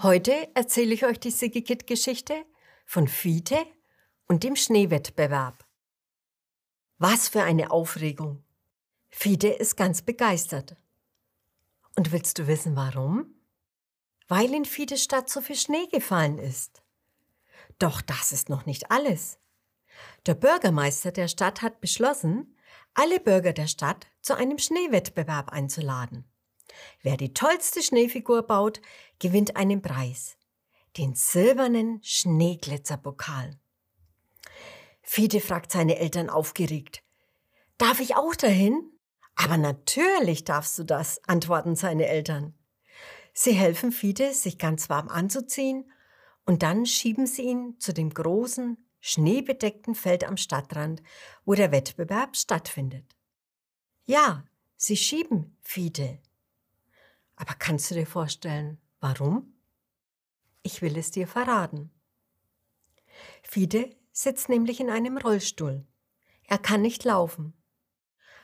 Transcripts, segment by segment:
Heute erzähle ich euch die Sigikit-Geschichte von Fiete und dem Schneewettbewerb. Was für eine Aufregung! Fiete ist ganz begeistert. Und willst du wissen, warum? Weil in Fiedes Stadt so viel Schnee gefallen ist. Doch das ist noch nicht alles. Der Bürgermeister der Stadt hat beschlossen, alle Bürger der Stadt zu einem Schneewettbewerb einzuladen. Wer die tollste Schneefigur baut, gewinnt einen Preis. Den silbernen Schneeglitzerpokal. Fiete fragt seine Eltern aufgeregt. Darf ich auch dahin? Aber natürlich darfst du das, antworten seine Eltern. Sie helfen Fiete, sich ganz warm anzuziehen, und dann schieben sie ihn zu dem großen, schneebedeckten Feld am Stadtrand, wo der Wettbewerb stattfindet. Ja, sie schieben Fiete. Aber kannst du dir vorstellen, warum? Ich will es dir verraten. Fide sitzt nämlich in einem Rollstuhl. Er kann nicht laufen.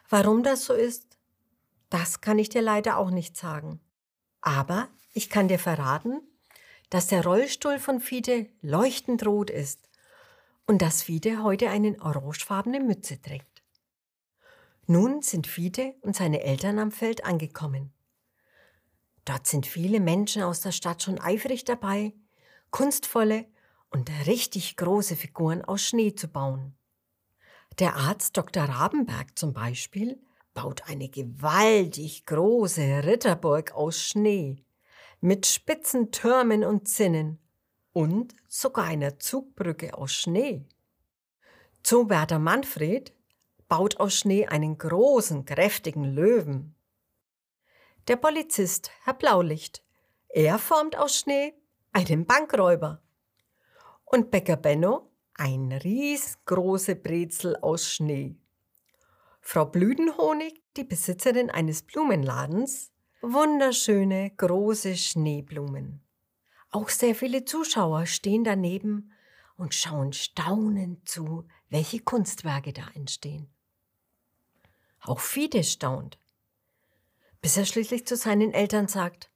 Warum das so ist, das kann ich dir leider auch nicht sagen. Aber ich kann dir verraten, dass der Rollstuhl von Fide leuchtend rot ist und dass Fide heute eine orangefarbene Mütze trägt. Nun sind Fide und seine Eltern am Feld angekommen. Dort sind viele Menschen aus der Stadt schon eifrig dabei, kunstvolle und richtig große Figuren aus Schnee zu bauen. Der Arzt Dr. Rabenberg zum Beispiel baut eine gewaltig große Ritterburg aus Schnee mit spitzen Türmen und Zinnen und sogar einer Zugbrücke aus Schnee. Zoowärter Manfred baut aus Schnee einen großen, kräftigen Löwen. Der Polizist, Herr Blaulicht, er formt aus Schnee einen Bankräuber. Und Bäcker Benno ein riesengroße Brezel aus Schnee. Frau Blütenhonig, die Besitzerin eines Blumenladens, wunderschöne große Schneeblumen. Auch sehr viele Zuschauer stehen daneben und schauen staunend zu, welche Kunstwerke da entstehen. Auch Fide staunt bis er schließlich zu seinen Eltern sagt,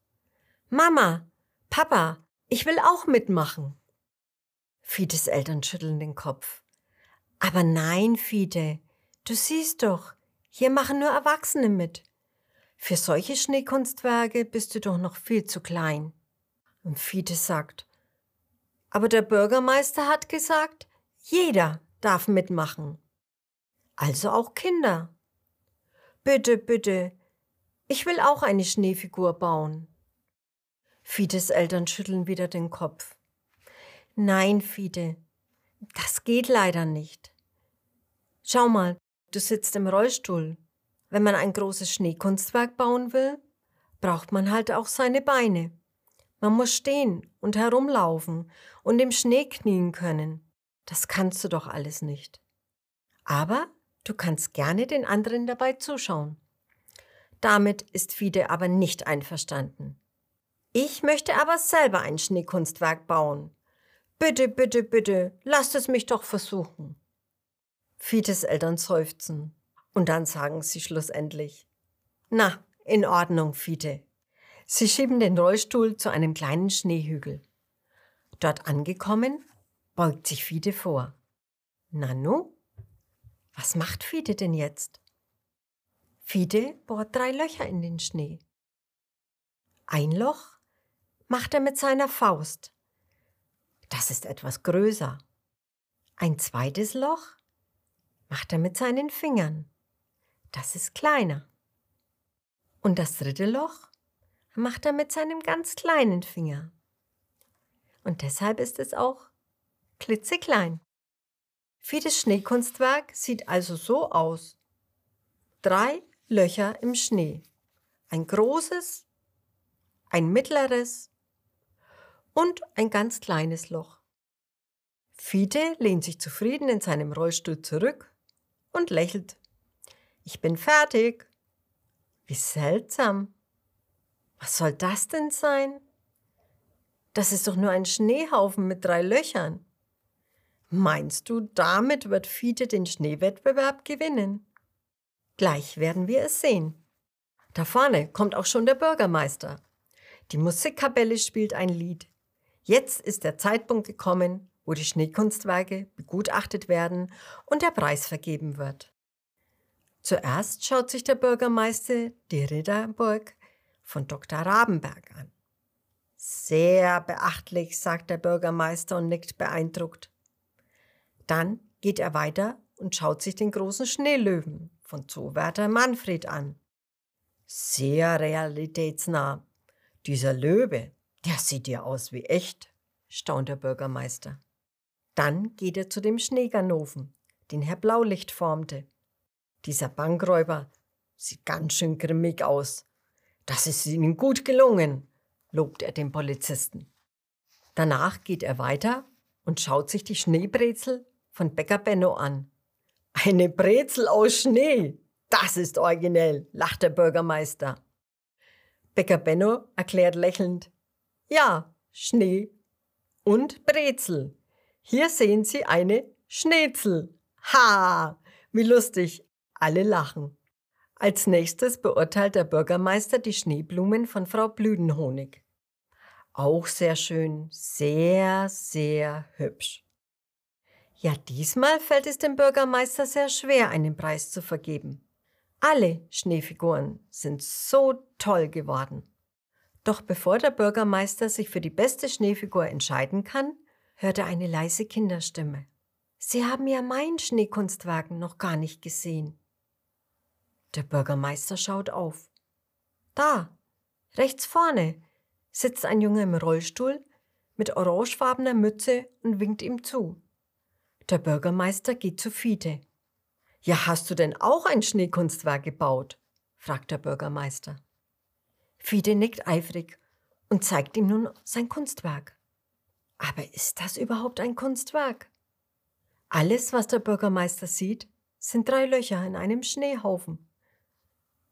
Mama, Papa, ich will auch mitmachen. Fides Eltern schütteln den Kopf. Aber nein, Fide, du siehst doch, hier machen nur Erwachsene mit. Für solche Schneekunstwerke bist du doch noch viel zu klein. Und Fide sagt, aber der Bürgermeister hat gesagt, jeder darf mitmachen. Also auch Kinder. Bitte, bitte, ich will auch eine Schneefigur bauen. Fides Eltern schütteln wieder den Kopf. Nein, Fide, das geht leider nicht. Schau mal, du sitzt im Rollstuhl. Wenn man ein großes Schneekunstwerk bauen will, braucht man halt auch seine Beine. Man muss stehen und herumlaufen und im Schnee knien können. Das kannst du doch alles nicht. Aber du kannst gerne den anderen dabei zuschauen. Damit ist Fide aber nicht einverstanden. Ich möchte aber selber ein Schneekunstwerk bauen. Bitte, bitte, bitte, lasst es mich doch versuchen. Fides Eltern seufzen. Und dann sagen sie schlussendlich, na, in Ordnung, Fide. Sie schieben den Rollstuhl zu einem kleinen Schneehügel. Dort angekommen, beugt sich Fide vor. Nanu, was macht Fide denn jetzt? Fide bohrt drei Löcher in den Schnee. Ein Loch macht er mit seiner Faust. Das ist etwas größer. Ein zweites Loch macht er mit seinen Fingern. Das ist kleiner. Und das dritte Loch macht er mit seinem ganz kleinen Finger. Und deshalb ist es auch klitzeklein. Fides Schneekunstwerk sieht also so aus. Drei Löcher im Schnee. Ein großes, ein mittleres und ein ganz kleines Loch. Fiete lehnt sich zufrieden in seinem Rollstuhl zurück und lächelt. Ich bin fertig. Wie seltsam. Was soll das denn sein? Das ist doch nur ein Schneehaufen mit drei Löchern. Meinst du, damit wird Fiete den Schneewettbewerb gewinnen? Gleich werden wir es sehen. Da vorne kommt auch schon der Bürgermeister. Die Musikkapelle spielt ein Lied. Jetzt ist der Zeitpunkt gekommen, wo die Schneekunstwerke begutachtet werden und der Preis vergeben wird. Zuerst schaut sich der Bürgermeister die Ritterburg von Dr. Rabenberg an. Sehr beachtlich, sagt der Bürgermeister und nickt beeindruckt. Dann geht er weiter und schaut sich den großen Schneelöwen von Zoowärter Manfred an. Sehr realitätsnah. Dieser Löwe, der sieht ja aus wie echt, staunt der Bürgermeister. Dann geht er zu dem Schneeganoven, den Herr Blaulicht formte. Dieser Bankräuber sieht ganz schön grimmig aus. Das ist Ihnen gut gelungen, lobt er den Polizisten. Danach geht er weiter und schaut sich die Schneebrezel von Bäcker Benno an. Eine Brezel aus Schnee, das ist originell, lacht der Bürgermeister. Bäcker Benno erklärt lächelnd, ja, Schnee und Brezel. Hier sehen Sie eine Schnitzel. Ha, wie lustig. Alle lachen. Als nächstes beurteilt der Bürgermeister die Schneeblumen von Frau Blüdenhonig. Auch sehr schön, sehr, sehr hübsch. Ja, diesmal fällt es dem Bürgermeister sehr schwer, einen Preis zu vergeben. Alle Schneefiguren sind so toll geworden. Doch bevor der Bürgermeister sich für die beste Schneefigur entscheiden kann, hört er eine leise Kinderstimme. Sie haben ja mein Schneekunstwagen noch gar nicht gesehen. Der Bürgermeister schaut auf. Da, rechts vorne, sitzt ein Junge im Rollstuhl mit orangefarbener Mütze und winkt ihm zu. Der Bürgermeister geht zu Fiete. Ja, hast du denn auch ein Schneekunstwerk gebaut? fragt der Bürgermeister. Fiete nickt eifrig und zeigt ihm nun sein Kunstwerk. Aber ist das überhaupt ein Kunstwerk? Alles, was der Bürgermeister sieht, sind drei Löcher in einem Schneehaufen.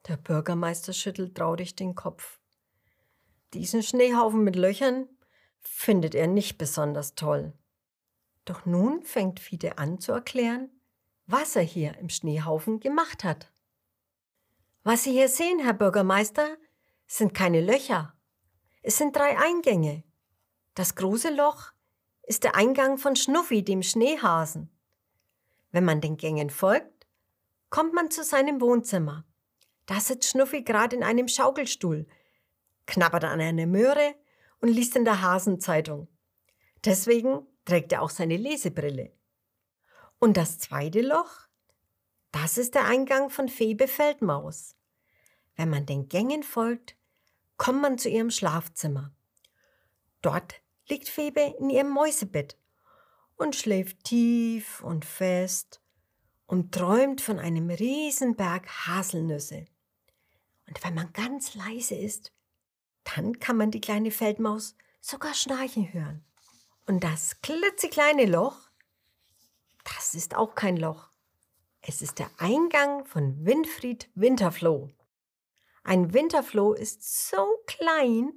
Der Bürgermeister schüttelt traurig den Kopf. Diesen Schneehaufen mit Löchern findet er nicht besonders toll. Doch nun fängt Fiete an zu erklären, was er hier im Schneehaufen gemacht hat. Was Sie hier sehen, Herr Bürgermeister, sind keine Löcher. Es sind drei Eingänge. Das große Loch ist der Eingang von Schnuffi, dem Schneehasen. Wenn man den Gängen folgt, kommt man zu seinem Wohnzimmer. Da sitzt Schnuffi gerade in einem Schaukelstuhl, knabbert an einer Möhre und liest in der Hasenzeitung. Deswegen trägt er auch seine Lesebrille. Und das zweite Loch, das ist der Eingang von Febe Feldmaus. Wenn man den Gängen folgt, kommt man zu ihrem Schlafzimmer. Dort liegt Febe in ihrem Mäusebett und schläft tief und fest und träumt von einem Riesenberg Haselnüsse. Und wenn man ganz leise ist, dann kann man die kleine Feldmaus sogar schnarchen hören. Und das klitzekleine Loch, das ist auch kein Loch. Es ist der Eingang von Winfried Winterfloh. Ein Winterfloh ist so klein,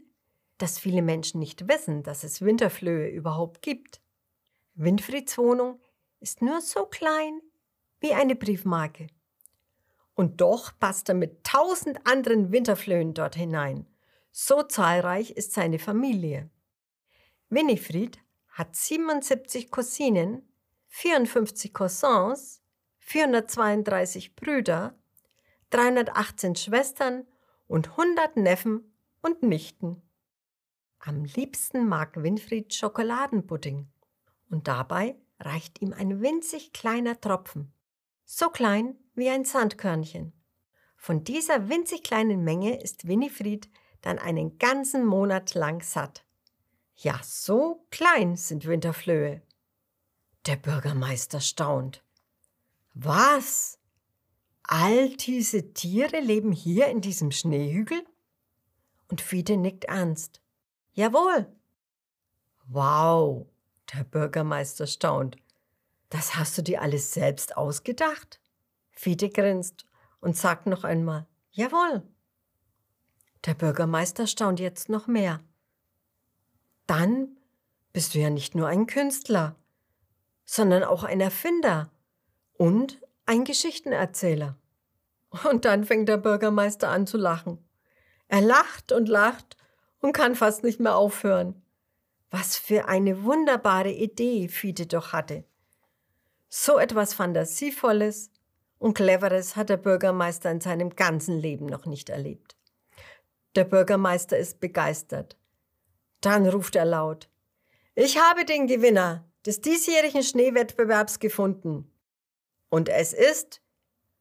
dass viele Menschen nicht wissen, dass es Winterflöhe überhaupt gibt. Winfrieds Wohnung ist nur so klein wie eine Briefmarke. Und doch passt er mit tausend anderen Winterflöhen dort hinein. So zahlreich ist seine Familie. Winifred hat 77 Cousinen, 54 Cousins, 432 Brüder, 318 Schwestern und 100 Neffen und Nichten. Am liebsten mag Winfried Schokoladenpudding und dabei reicht ihm ein winzig kleiner Tropfen, so klein wie ein Sandkörnchen. Von dieser winzig kleinen Menge ist Winifred dann einen ganzen Monat lang satt. Ja, so klein sind Winterflöhe. Der Bürgermeister staunt. Was? All diese Tiere leben hier in diesem Schneehügel? Und Fiete nickt ernst. Jawohl. Wow, der Bürgermeister staunt. Das hast du dir alles selbst ausgedacht? Fiete grinst und sagt noch einmal, jawohl. Der Bürgermeister staunt jetzt noch mehr. Dann bist du ja nicht nur ein Künstler, sondern auch ein Erfinder und ein Geschichtenerzähler. Und dann fängt der Bürgermeister an zu lachen. Er lacht und lacht und kann fast nicht mehr aufhören. Was für eine wunderbare Idee Fiete doch hatte. So etwas Fantasievolles und Cleveres hat der Bürgermeister in seinem ganzen Leben noch nicht erlebt. Der Bürgermeister ist begeistert. Dann ruft er laut, ich habe den Gewinner des diesjährigen Schneewettbewerbs gefunden. Und es ist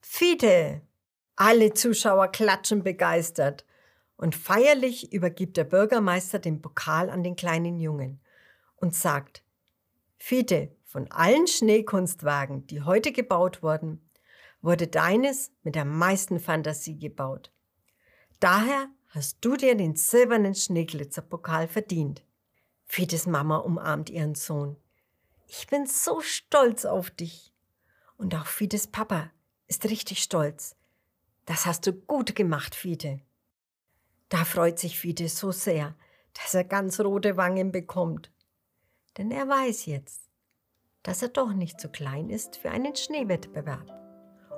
Fiete. Alle Zuschauer klatschen begeistert und feierlich übergibt der Bürgermeister den Pokal an den kleinen Jungen und sagt, Fiete, von allen Schneekunstwagen, die heute gebaut wurden, wurde deines mit der meisten Fantasie gebaut. Daher hast du dir den silbernen Schneeglitzerpokal verdient. Fietes Mama umarmt ihren Sohn. Ich bin so stolz auf dich. Und auch Fides Papa ist richtig stolz. Das hast du gut gemacht, Fiete. Da freut sich Fiete so sehr, dass er ganz rote Wangen bekommt. Denn er weiß jetzt, dass er doch nicht so klein ist für einen Schneewettbewerb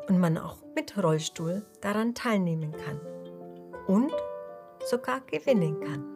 und man auch mit Rollstuhl daran teilnehmen kann und sogar gewinnen kann.